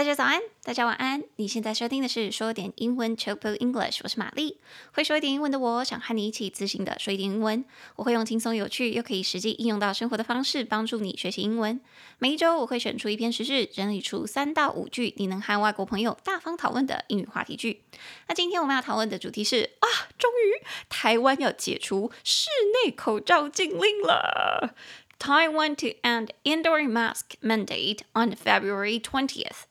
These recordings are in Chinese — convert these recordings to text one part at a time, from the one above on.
大家早安，大家晚安。你现在收听的是说点英文 Chopu English，我是玛丽。会说一点英文的我，想和你一起自信的说一点英文。我会用轻松有趣又可以实际应用到生活的方式，帮助你学习英文。每一周我会选出一篇时事，整理出三到五句你能和外国朋友大方讨论的英语话题句。那今天我们要讨论的主题是啊，终于台湾要解除室内口罩禁令了。Taiwan to end indoor mask mandate on February twentieth.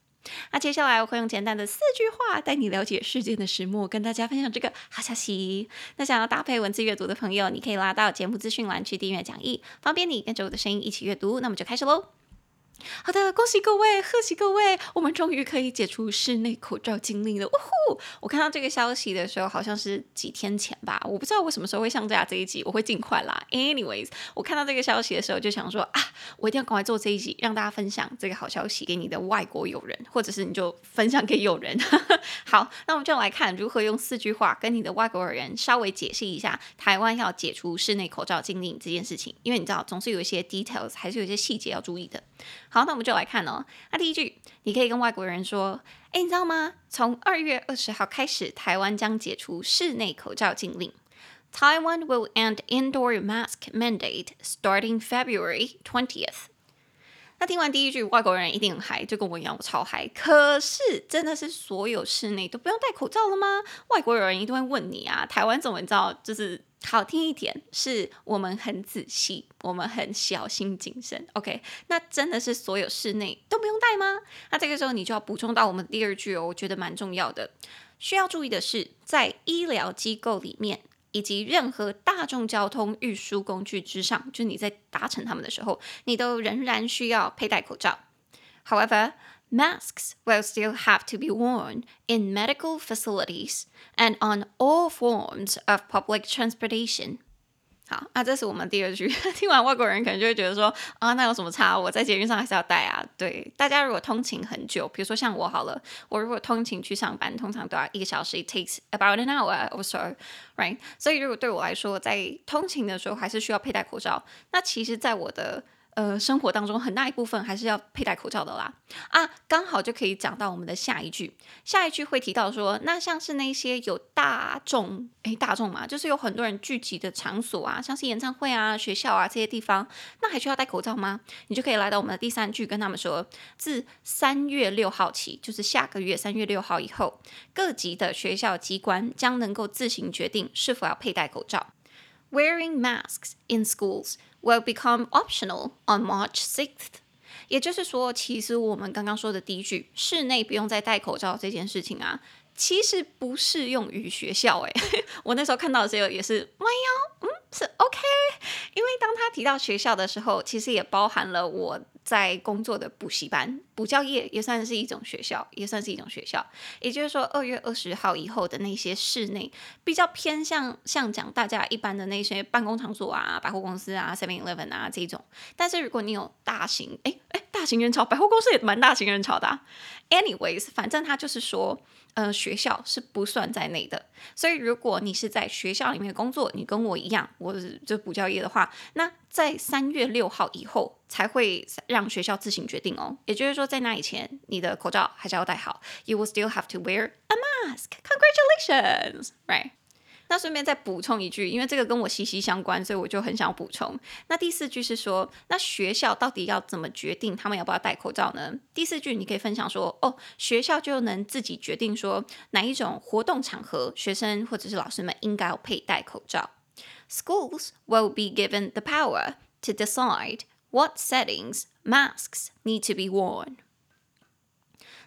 那接下来我会用简单的四句话带你了解事件的始末，跟大家分享这个好消息。那想要搭配文字阅读的朋友，你可以拉到节目资讯栏去订阅讲义，方便你跟着我的声音一起阅读。那么就开始喽。好的，恭喜各位，贺喜各位，我们终于可以解除室内口罩禁令了！呜呼！我看到这个消息的时候，好像是几天前吧，我不知道我什么时候会上架这一集，我会尽快啦。Anyways，我看到这个消息的时候，就想说啊，我一定要赶快做这一集，让大家分享这个好消息给你的外国友人，或者是你就分享给友人。好，那我们就来看如何用四句话跟你的外国友人稍微解释一下台湾要解除室内口罩禁令这件事情，因为你知道总是有一些 details，还是有一些细节要注意的。好，那我们就来看哦。那第一句，你可以跟外国人说：“诶，你知道吗？从二月二十号开始，台湾将解除室内口罩禁令。Taiwan will end indoor mask mandate starting February twentieth。”那听完第一句，外国人一定很嗨，就跟我一样，我超嗨。可是，真的是所有室内都不用戴口罩了吗？外国人一定会问你啊。台湾怎么你知道？就是。好听一点，是我们很仔细，我们很小心谨慎。OK，那真的是所有室内都不用戴吗？那这个时候你就要补充到我们第二句哦，我觉得蛮重要的。需要注意的是，在医疗机构里面以及任何大众交通运输工具之上，就你在搭乘他们的时候，你都仍然需要佩戴口罩。However, Masks will still have to be worn in medical facilities and on all forms of public transportation. 好，那这是我们第二句。听完外国人可能就会觉得说，啊，那有什么差？我在捷运上还是要戴啊。对，大家如果通勤很久，比如说像我好了，我如果通勤去上班，通常都要一个小时，it takes about an hour or so，right？所以如果对我来说，在通勤的时候还是需要佩戴口罩，那其实，在我的 呃，生活当中很大一部分还是要佩戴口罩的啦。啊，刚好就可以讲到我们的下一句。下一句会提到说，那像是那些有大众，诶，大众嘛，就是有很多人聚集的场所啊，像是演唱会啊、学校啊这些地方，那还需要戴口罩吗？你就可以来到我们的第三句，跟他们说，自三月六号起，就是下个月三月六号以后，各级的学校机关将能够自行决定是否要佩戴口罩。Wearing masks in schools will become optional on March 6th。也就是说，其实我们刚刚说的第一句，室内不用再戴口罩这件事情啊，其实不适用于学校。哎，我那时候看到的时候也是，哎呀，嗯，是 OK。因为当他提到学校的时候，其实也包含了我。在工作的补习班、补教业也算是一种学校，也算是一种学校。也就是说，二月二十号以后的那些室内比较偏向像讲大家一般的那些办公场所啊、百货公司啊、Seven Eleven 啊这种。但是如果你有大型，哎哎，大型人潮，百货公司也蛮大型人潮的啊。Anyways，反正他就是说。呃，学校是不算在内的，所以如果你是在学校里面工作，你跟我一样，我是就补教业的话，那在三月六号以后才会让学校自行决定哦。也就是说，在那以前，你的口罩还是要戴好。You will still have to wear a mask. Congratulations, right? 那顺便再补充一句，因为这个跟我息息相关，所以我就很想补充。那第四句是说，那学校到底要怎么决定他们要不要戴口罩呢？第四句你可以分享说，哦，学校就能自己决定说哪一种活动场合，学生或者是老师们应该要佩戴口罩。Schools will be given the power to decide what settings masks need to be worn.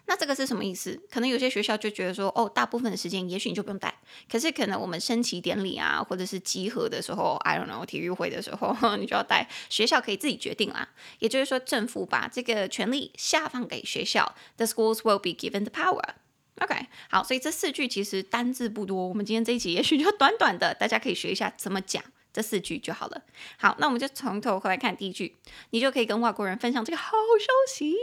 那这个是什么意思？可能有些学校就觉得说，哦，大部分的时间也许你就不用戴。可是可能我们升旗典礼啊，或者是集合的时候，I don't know，体育会的时候，你就要戴。学校可以自己决定啦。也就是说，政府把这个权力下放给学校。The schools will be given the power. OK，好，所以这四句其实单字不多。我们今天这一集也许就短短的，大家可以学一下怎么讲。这四句就好了。好，那我们就从头回来看第一句，你就可以跟外国人分享这个好消息。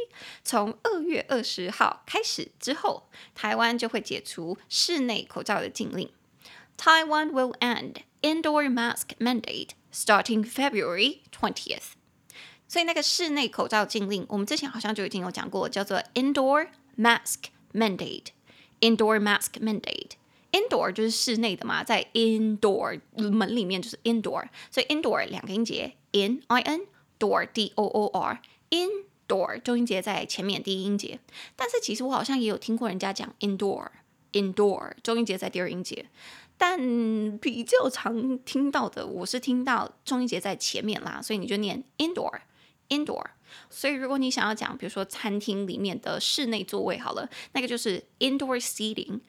从二月二十号开始之后，台湾就会解除室内口罩的禁令。Taiwan will end indoor mask mandate starting February twentieth。所以那个室内口罩禁令，我们之前好像就已经有讲过，叫做 indoor mask mandate，indoor mask mandate。Indoor 就是室内的嘛，在 indoor 门里面就是 indoor，所以 indoor 两个音节，in i n door d o o r indoor 重音节在前面第一音节，但是其实我好像也有听过人家讲 indoor indoor 重音节在第二音节，但比较常听到的我是听到重音节在前面啦，所以你就念 indoor indoor。所以如果你想要讲，比如说餐厅里面的室内座位好了，那个就是 indoor seating。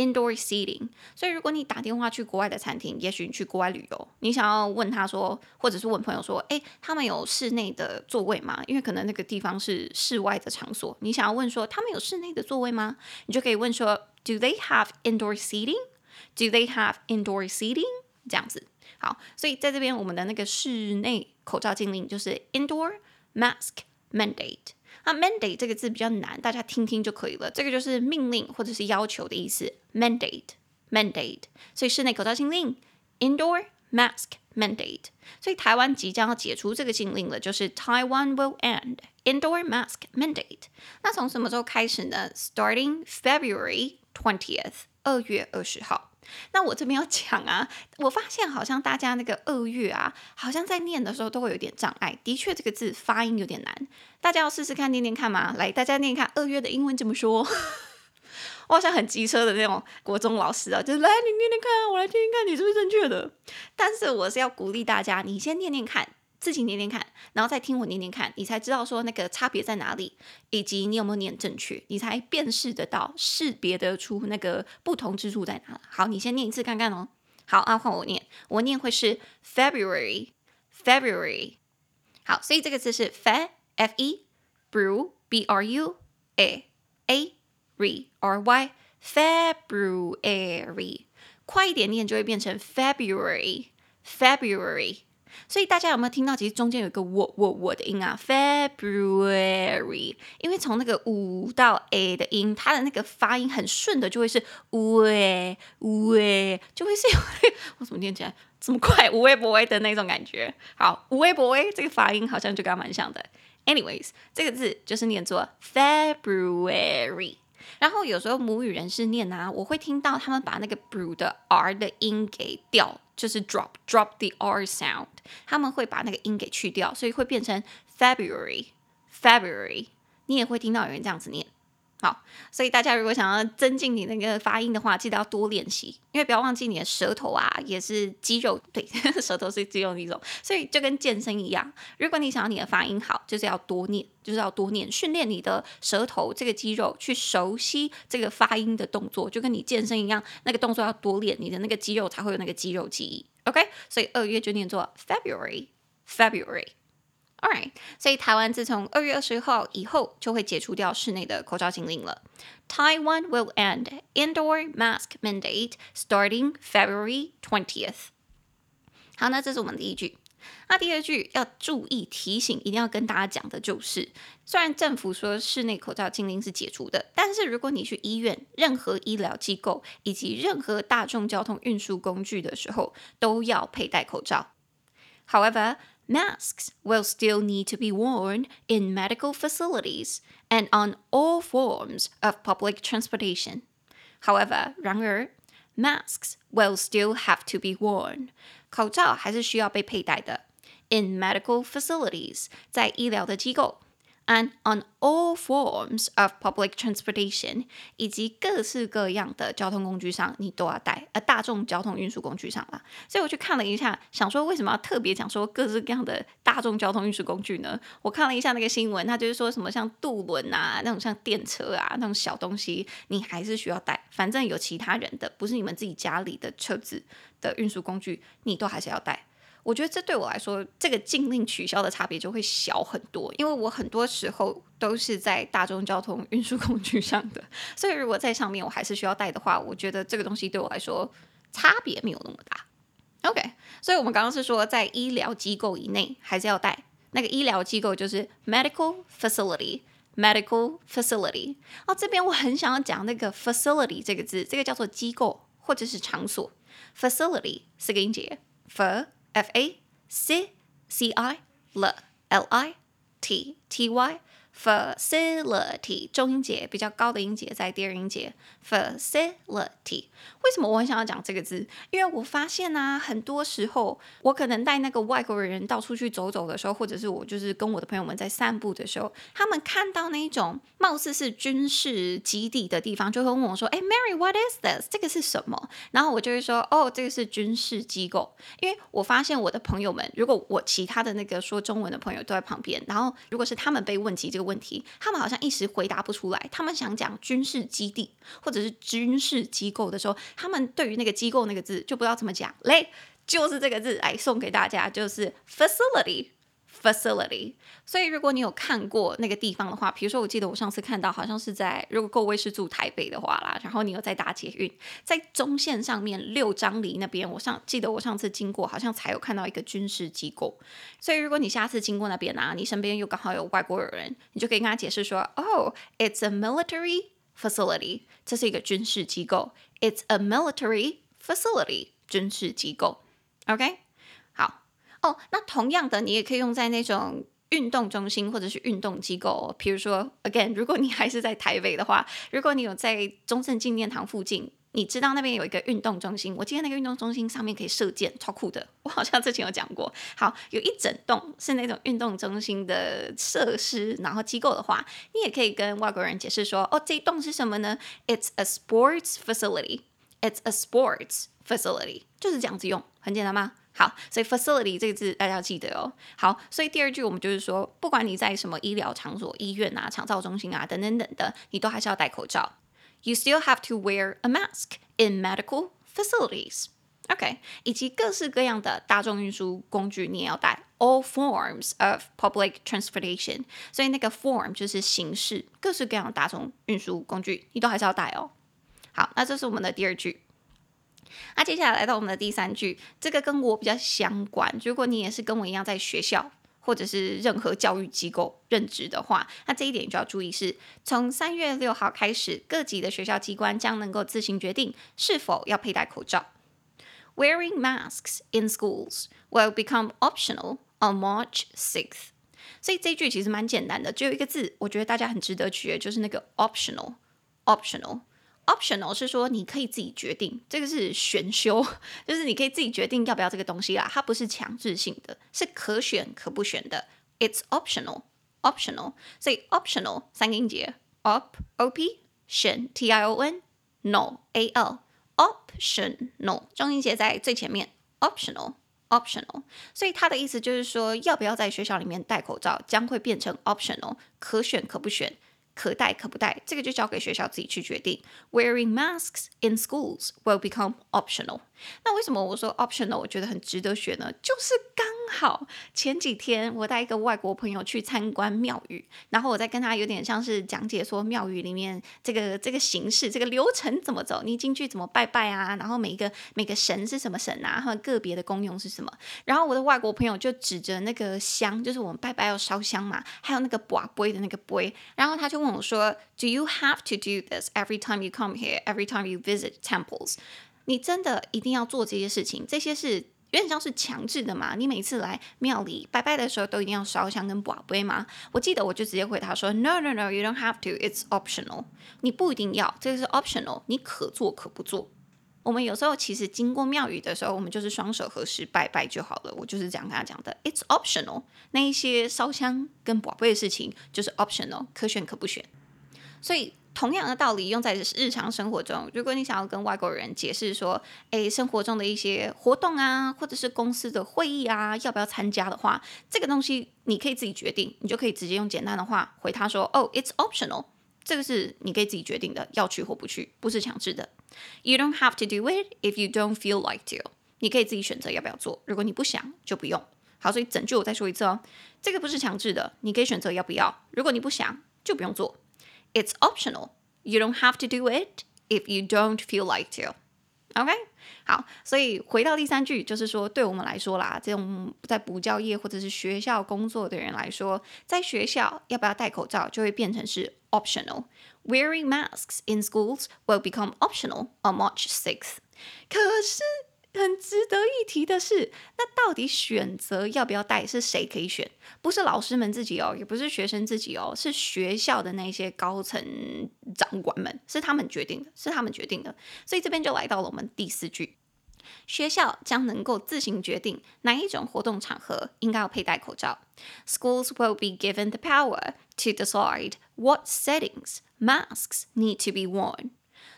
Indoor seating，所以如果你打电话去国外的餐厅，也许你去国外旅游，你想要问他说，或者是问朋友说，诶，他们有室内的座位吗？因为可能那个地方是室外的场所，你想要问说，他们有室内的座位吗？你就可以问说，Do they have indoor seating？Do they have indoor seating？这样子。好，所以在这边我们的那个室内口罩禁令就是 Indoor mask mandate。那 mandate 这个字比较难，大家听听就可以了。这个就是命令或者是要求的意思。mandate，mandate，所以室内口罩禁令，indoor mask mandate。所以台湾即将要解除这个禁令了，就是 Taiwan will end indoor mask mandate。那从什么时候开始呢？Starting February twentieth，二月二十号。那我这边要讲啊，我发现好像大家那个二月啊，好像在念的时候都会有点障碍。的确，这个字发音有点难，大家要试试看念念看嘛？来，大家念看二月的英文怎么说？我好像很机车的那种国中老师啊，就是来你念念看，我来听听看你是不是正确的。但是我是要鼓励大家，你先念念看。自己念念看，然后再听我念念看，你才知道说那个差别在哪里，以及你有没有念正确，你才辨识得到、识别得出那个不同之处在哪。好，你先念一次看看哦。好，啊，换我念，我念会是 February，February。好，所以这个字是 fe，f e，bru，b r u a a r y February。快一点念就会变成 February，February。所以大家有没有听到？其实中间有一个我我我的音啊，February。因为从那个五到 a 的音，它的那个发音很顺的，就会是喂喂，就会是我怎么念起来这么快？无微不微的那种感觉。好，无微不微这个发音好像就跟它蛮像的。Anyways，这个字就是念作 February。然后有时候母语人士念啊，我会听到他们把那个 bru 的 r 的音给掉。就是 drop drop the r sound，他们会把那个音给去掉，所以会变成 February February。你也会听到有人这样子念。好，所以大家如果想要增进你那个发音的话，记得要多练习，因为不要忘记你的舌头啊也是肌肉，对，舌头是肌肉的一种，所以就跟健身一样，如果你想要你的发音好，就是要多念，就是要多念，训练你的舌头这个肌肉去熟悉这个发音的动作，就跟你健身一样，那个动作要多练，你的那个肌肉才会有那个肌肉记忆。OK，所以二月就念作 February February。Alright，所以台湾自从二月二十号以后就会解除掉室内的口罩禁令了。Taiwan will end indoor mask mandate starting February twentieth。好，那这是我们第一句。那第二句要注意提醒，一定要跟大家讲的就是，虽然政府说室内口罩禁令是解除的，但是如果你去医院、任何医疗机构以及任何大众交通运输工具的时候，都要佩戴口罩。However, Masks will still need to be worn in medical facilities and on all forms of public transportation. However, 然而，masks will still have to be worn. 口罩还是需要被佩戴的。In medical facilities，在医疗的机构。 And on all forms of public transportation，以及各式各样的交通工具上，你都要带。呃，大众交通运输工具上啦。所以我去看了一下，想说为什么要特别讲说各式各样的大众交通运输工具呢？我看了一下那个新闻，它就是说什么像渡轮啊，那种像电车啊，那种小东西，你还是需要带。反正有其他人的，不是你们自己家里的车子的运输工具，你都还是要带。我觉得这对我来说，这个禁令取消的差别就会小很多，因为我很多时候都是在大众交通运输工具上的，所以如果在上面我还是需要带的话，我觉得这个东西对我来说差别没有那么大。OK，所以我们刚刚是说在医疗机构以内还是要带，那个医疗机构就是 medical facility，medical facility。哦，这边我很想要讲那个 facility 这个字，这个叫做机构或者是场所，facility 四个音节，f F A C C I L L I T T Y facility 中音节比较高的音节在第二音节 facility。为什么我很想要讲这个字？因为我发现啊，很多时候我可能带那个外国人到处去走走的时候，或者是我就是跟我的朋友们在散步的时候，他们看到那一种貌似是军事基地的地方，就会问我说：“哎，Mary，what is this？这个是什么？”然后我就会说：“哦，这个是军事机构。”因为我发现我的朋友们，如果我其他的那个说中文的朋友都在旁边，然后如果是他们被问及这个问问题，他们好像一时回答不出来。他们想讲军事基地或者是军事机构的时候，他们对于那个机构那个字就不知道怎么讲。嘞，就是这个字来送给大家，就是 facility。Facility，所以如果你有看过那个地方的话，比如说我记得我上次看到好像是在，如果各位是住台北的话啦，然后你有在搭捷运，在中线上面六张犁那边，我上记得我上次经过好像才有看到一个军事机构，所以如果你下次经过那边啊，你身边又刚好有外国人，你就可以跟他解释说，Oh, it's a military facility，这是一个军事机构，It's a military facility，军事机构，OK。哦，那同样的，你也可以用在那种运动中心或者是运动机构哦，比如说，again，如果你还是在台北的话，如果你有在中正纪念堂附近，你知道那边有一个运动中心，我记得那个运动中心上面可以射箭，超酷的，我好像之前有讲过。好，有一整栋是那种运动中心的设施，然后机构的话，你也可以跟外国人解释说，哦，这一栋是什么呢？It's a sports facility. It's a sports facility，就是这样子用，很简单吗？好，所以 facility 这个字大家要记得哦。好，所以第二句我们就是说，不管你在什么医疗场所、医院啊、肠道中心啊等等等的，你都还是要戴口罩。You still have to wear a mask in medical facilities. OK，以及各式各样的大众运输工具你也要戴。All forms of public transportation，所以那个 form 就是形式，各式各样的大众运输工具你都还是要戴哦。好，那这是我们的第二句。那接下来来到我们的第三句，这个跟我比较相关。如果你也是跟我一样在学校或者是任何教育机构任职的话，那这一点就要注意是，从三月六号开始，各级的学校机关将能够自行决定是否要佩戴口罩。Wearing masks in schools will become optional on March 6th。所以这一句其实蛮简单的，只有一个字，我觉得大家很值得学，就是那个 optional，optional Optional 是说你可以自己决定，这个是选修，就是你可以自己决定要不要这个东西啦，它不是强制性的，是可选可不选的。It's optional，optional，所以 optional 三个音节，op o p 选 t i o n no a l optional 中音节在最前面，optional optional，所以它的意思就是说，要不要在学校里面戴口罩将会变成 optional，可选可不选。可戴可不戴，这个就交给学校自己去决定。Wearing masks in schools will become optional。那为什么我说 optional？我觉得很值得学呢？就是刚好前几天我带一个外国朋友去参观庙宇，然后我在跟他有点像是讲解说庙宇里面这个这个形式、这个流程怎么走，你进去怎么拜拜啊？然后每一个每个神是什么神啊？和个别的功用是什么？然后我的外国朋友就指着那个香，就是我们拜拜要烧香嘛，还有那个跋杯的那个杯，然后他就问我说：“Do you have to do this every time you come here? Every time you visit temples？” 你真的一定要做这些事情？这些是有点像是强制的嘛？你每次来庙里拜拜的时候，都一定要烧香跟跋杯吗？我记得我就直接回答说：No, no, no, you don't have to. It's optional. 你不一定要，这个是 optional，你可做可不做。我们有时候其实经过庙宇的时候，我们就是双手合十拜拜就好了。我就是这样跟他讲的：It's optional。那一些烧香跟跋杯的事情就是 optional，可选可不选。所以。同样的道理用在日常生活中，如果你想要跟外国人解释说，诶，生活中的一些活动啊，或者是公司的会议啊，要不要参加的话，这个东西你可以自己决定，你就可以直接用简单的话回他说，哦，it's optional，这个是你可以自己决定的，要去或不去，不是强制的。You don't have to do it if you don't feel like to，你可以自己选择要不要做，如果你不想就不用。好，所以整句我再说一次哦，这个不是强制的，你可以选择要不要，如果你不想就不用做。It's optional. You don't have to do it if you don't feel like to. OK，好，所以回到第三句，就是说，对我们来说啦，这种在补教业或者是学校工作的人来说，在学校要不要戴口罩，就会变成是 optional. Wearing masks in schools will become optional on March 6th. 可是 很值得一提的是，那到底选择要不要带是谁可以选？不是老师们自己哦，也不是学生自己哦，是学校的那些高层长官们，是他们决定的，是他们决定的。所以这边就来到了我们第四句：学校将能够自行决定哪一种活动场合应该要佩戴口罩。Schools will be given the power to decide what settings masks need to be worn.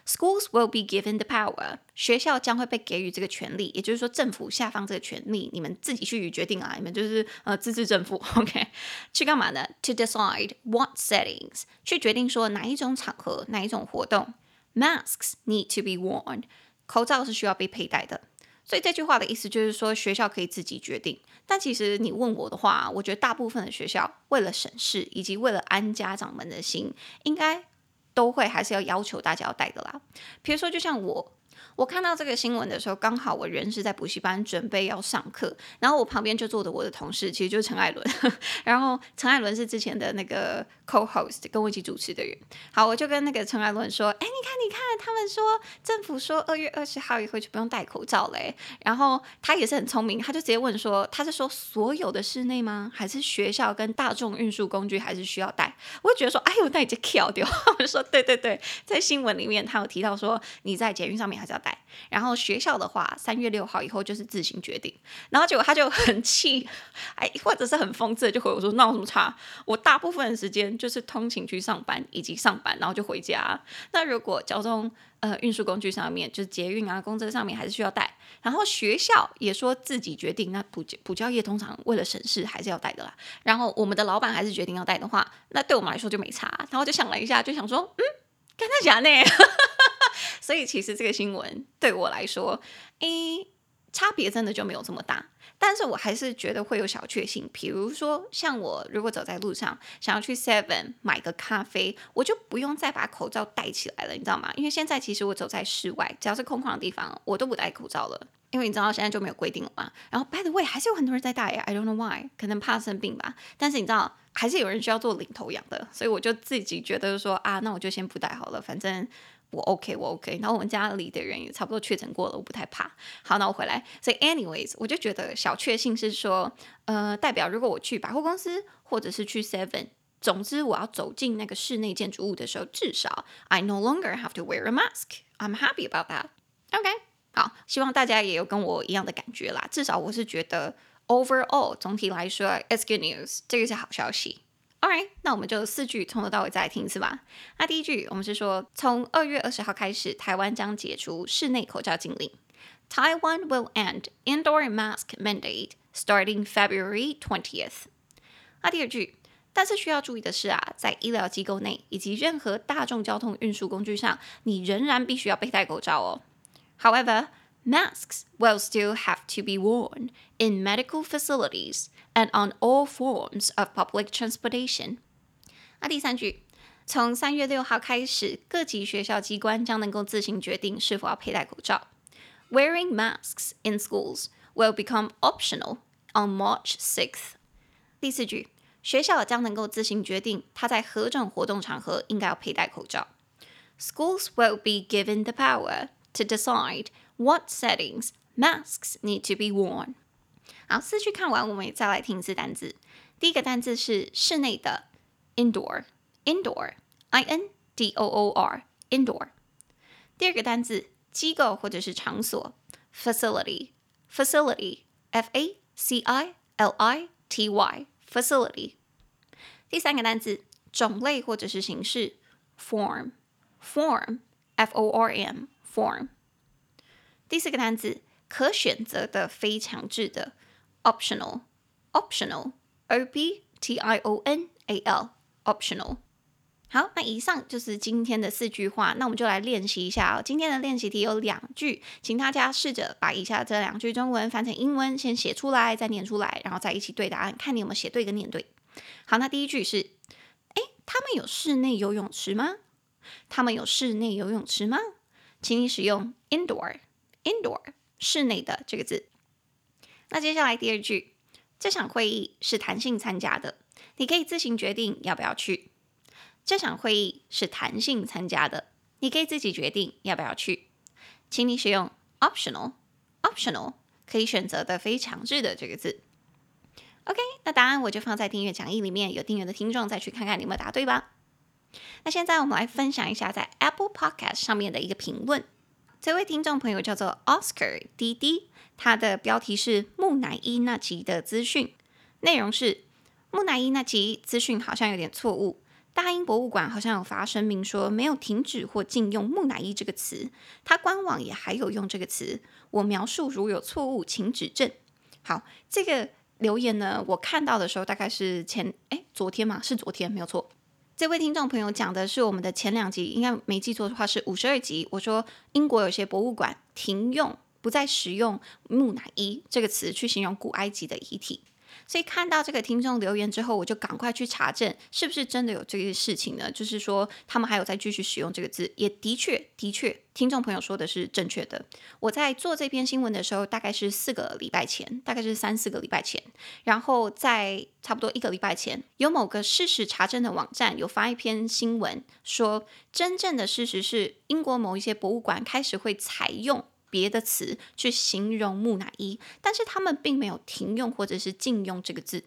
Schools will be given the power. 学校将会被给予这个权利，也就是说，政府下放这个权利，你们自己去决定啊，你们就是呃自治政府，OK？去干嘛呢？To decide what settings，去决定说哪一种场合、哪一种活动，masks need to be worn，口罩是需要被佩戴的。所以这句话的意思就是说，学校可以自己决定。但其实你问我的话，我觉得大部分的学校为了省事，以及为了安家长们的心，应该。都会还是要要求大家要带的啦。比如说，就像我。我看到这个新闻的时候，刚好我人是在补习班准备要上课，然后我旁边就坐着我的同事，其实就是陈艾伦。然后陈艾伦是之前的那个 co-host，跟我一起主持的人。好，我就跟那个陈艾伦说：“哎，你看，你看，他们说政府说二月二十号以后就不用戴口罩嘞。”然后他也是很聪明，他就直接问说：“他是说所有的室内吗？还是学校跟大众运输工具还是需要戴？”我就觉得说：“哎呦，那你就跳掉。”我就说：“对对对，在新闻里面他有提到说你在捷运上面还是要带。”然后学校的话，三月六号以后就是自行决定。然后结果他就很气，哎，或者是很讽刺就回我说：“闹什么差？我大部分的时间就是通勤去上班，以及上班，然后就回家。那如果交通呃运输工具上面，就是捷运啊、公车上面还是需要带。然后学校也说自己决定。那补补教业通常为了省事还是要带的啦。然后我们的老板还是决定要带的话，那对我们来说就没差。然后就想了一下，就想说，嗯，跟他假呢。所以其实这个新闻对我来说，诶，差别真的就没有这么大。但是我还是觉得会有小确幸。比如说，像我如果走在路上，想要去 Seven 买个咖啡，我就不用再把口罩戴起来了，你知道吗？因为现在其实我走在室外，只要是空旷的地方，我都不戴口罩了。因为你知道现在就没有规定了嘛。然后 By the way，还是有很多人在戴，I don't know why，可能怕生病吧。但是你知道，还是有人需要做领头羊的，所以我就自己觉得说啊，那我就先不戴好了，反正。我 OK，我 OK，然后我们家里的人也差不多确诊过了，我不太怕。好，那我回来。所以，anyways，我就觉得小确幸是说，呃，代表如果我去百货公司或者是去 Seven，总之我要走进那个室内建筑物的时候，至少 I no longer have to wear a mask. I'm happy about that. OK，希望大家也有跟我一样的感觉啦。至少我是觉得 overall 总体来说，it's good news，这个是好消息。All right，那我们就四句从头到尾再来听一次吧。那第一句，我们是说，从二月二十号开始，台湾将解除室内口罩禁令。Taiwan will end indoor mask mandate starting February twentieth。那第二句，但是需要注意的是啊，在医疗机构内以及任何大众交通运输工具上，你仍然必须要佩戴口罩哦。However, masks will still have to be worn in medical facilities. And on all forms of public transportation。那第三句，从三月六号开始，各级学校机关将能够自行决定是否要佩戴口罩。Wearing masks in schools will become optional on March sixth。第四句，学校将能够自行决定他在何种活动场合应该要佩戴口罩。Schools will be given the power to decide what settings masks need to be worn。好，四句看完，我们也再来听一次单字。第一个单字是室内的，indoor，indoor，i n d o o r，indoor。第二个单字机构或者是场所，facility，facility，f a c i l i t y，facility。第三个单字种类或者是形式，form，form，f o r m，form。 第四个单字可选择的非强制的。Optional, optional, o p t i o n a l, optional。好，那以上就是今天的四句话。那我们就来练习一下哦。今天的练习题有两句，请大家试着把以下这两句中文翻成英文，先写出来，再念出来，然后再一起对答案，看你有没有写对跟念对。好，那第一句是：诶，他们有室内游泳池吗？他们有室内游泳池吗？请你使用 indoor, indoor，室内的这个字。那接下来第二句，这场会议是弹性参加的，你可以自行决定要不要去。这场会议是弹性参加的，你可以自己决定要不要去。请你使用 optional，optional 可以选择的非强制的这个字。OK，那答案我就放在订阅讲义里面，有订阅的听众再去看看你有没有答对吧。那现在我们来分享一下在 Apple Podcast 上面的一个评论。这位听众朋友叫做 Oscar 滴滴，他的标题是木乃伊那集的资讯，内容是木乃伊那集资讯好像有点错误。大英博物馆好像有发声明说没有停止或禁用木乃伊这个词，它官网也还有用这个词。我描述如有错误，请指正。好，这个留言呢，我看到的时候大概是前哎昨天嘛，是昨天没有错。这位听众朋友讲的是我们的前两集，应该没记错的话是五十二集。我说英国有些博物馆停用，不再使用木乃伊这个词去形容古埃及的遗体。所以看到这个听众留言之后，我就赶快去查证，是不是真的有这个事情呢？就是说，他们还有在继续使用这个字，也的确，的确，听众朋友说的是正确的。我在做这篇新闻的时候，大概是四个礼拜前，大概是三四个礼拜前，然后在差不多一个礼拜前，有某个事实查证的网站有发一篇新闻，说真正的事实是，英国某一些博物馆开始会采用。别的词去形容木乃伊，但是他们并没有停用或者是禁用这个字。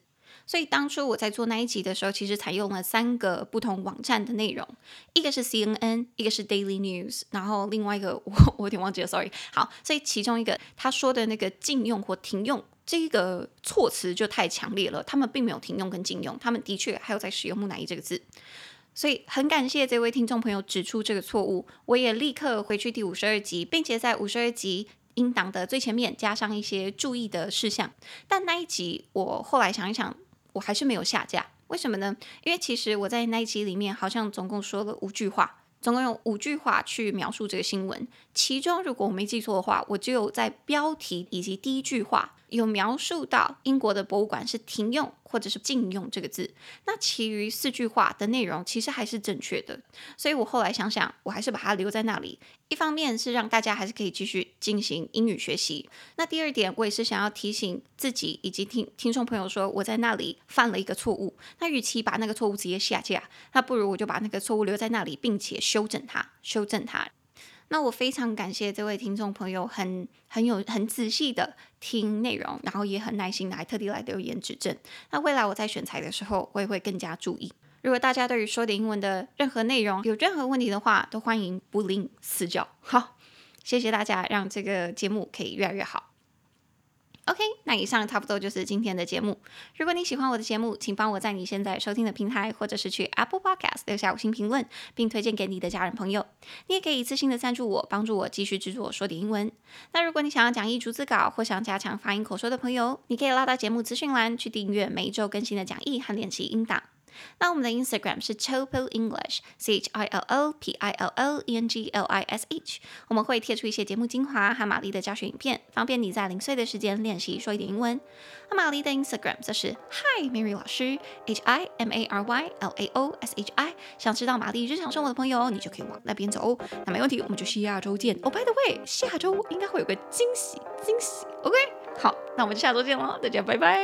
所以当初我在做那一集的时候，其实采用了三个不同网站的内容，一个是 CNN，一个是 Daily News，然后另外一个我 我有点忘记了，sorry。好，所以其中一个他说的那个禁用或停用这个措辞就太强烈了，他们并没有停用跟禁用，他们的确还有在使用木乃伊这个字。所以很感谢这位听众朋友指出这个错误，我也立刻回去第五十二集，并且在五十二集音档的最前面加上一些注意的事项。但那一集我后来想一想，我还是没有下架，为什么呢？因为其实我在那一集里面好像总共说了五句话，总共用五句话去描述这个新闻。其中如果我没记错的话，我只有在标题以及第一句话。有描述到英国的博物馆是停用或者是禁用这个字，那其余四句话的内容其实还是正确的，所以我后来想想，我还是把它留在那里。一方面是让大家还是可以继续进行英语学习，那第二点我也是想要提醒自己以及听听众朋友说，我在那里犯了一个错误，那与其把那个错误直接下架，那不如我就把那个错误留在那里，并且修正它，修正它。那我非常感谢这位听众朋友很，很有很仔细的听内容，然后也很耐心的还特地来留言指正。那未来我在选材的时候，我也会更加注意。如果大家对于说点英文的任何内容有任何问题的话，都欢迎不吝赐教。好，谢谢大家，让这个节目可以越来越好。OK，那以上差不多就是今天的节目。如果你喜欢我的节目，请帮我在你现在收听的平台，或者是去 Apple Podcast 留下五星评论，并推荐给你的家人朋友。你也可以一次性的赞助我，帮助我继续制作说点英文。那如果你想要讲义逐字稿，或想加强发音口说的朋友，你可以拉到节目资讯栏去订阅每周更新的讲义和练习音档。那我们的 Instagram 是 Chopo English，C H I L O P I L O E N G L I S H。我们会贴出一些节目精华和玛丽的教学影片，方便你在零碎的时间练习说一点英文。那玛丽的 Instagram 则是 Hi Mary 老师，H I M A R Y L A O S H I。想知道玛丽日常生活的朋友，你就可以往那边走。那没问题，我们就下周见。Oh by the way，下周应该会有个惊喜惊喜。OK，好，那我们就下周见喽，大家拜拜。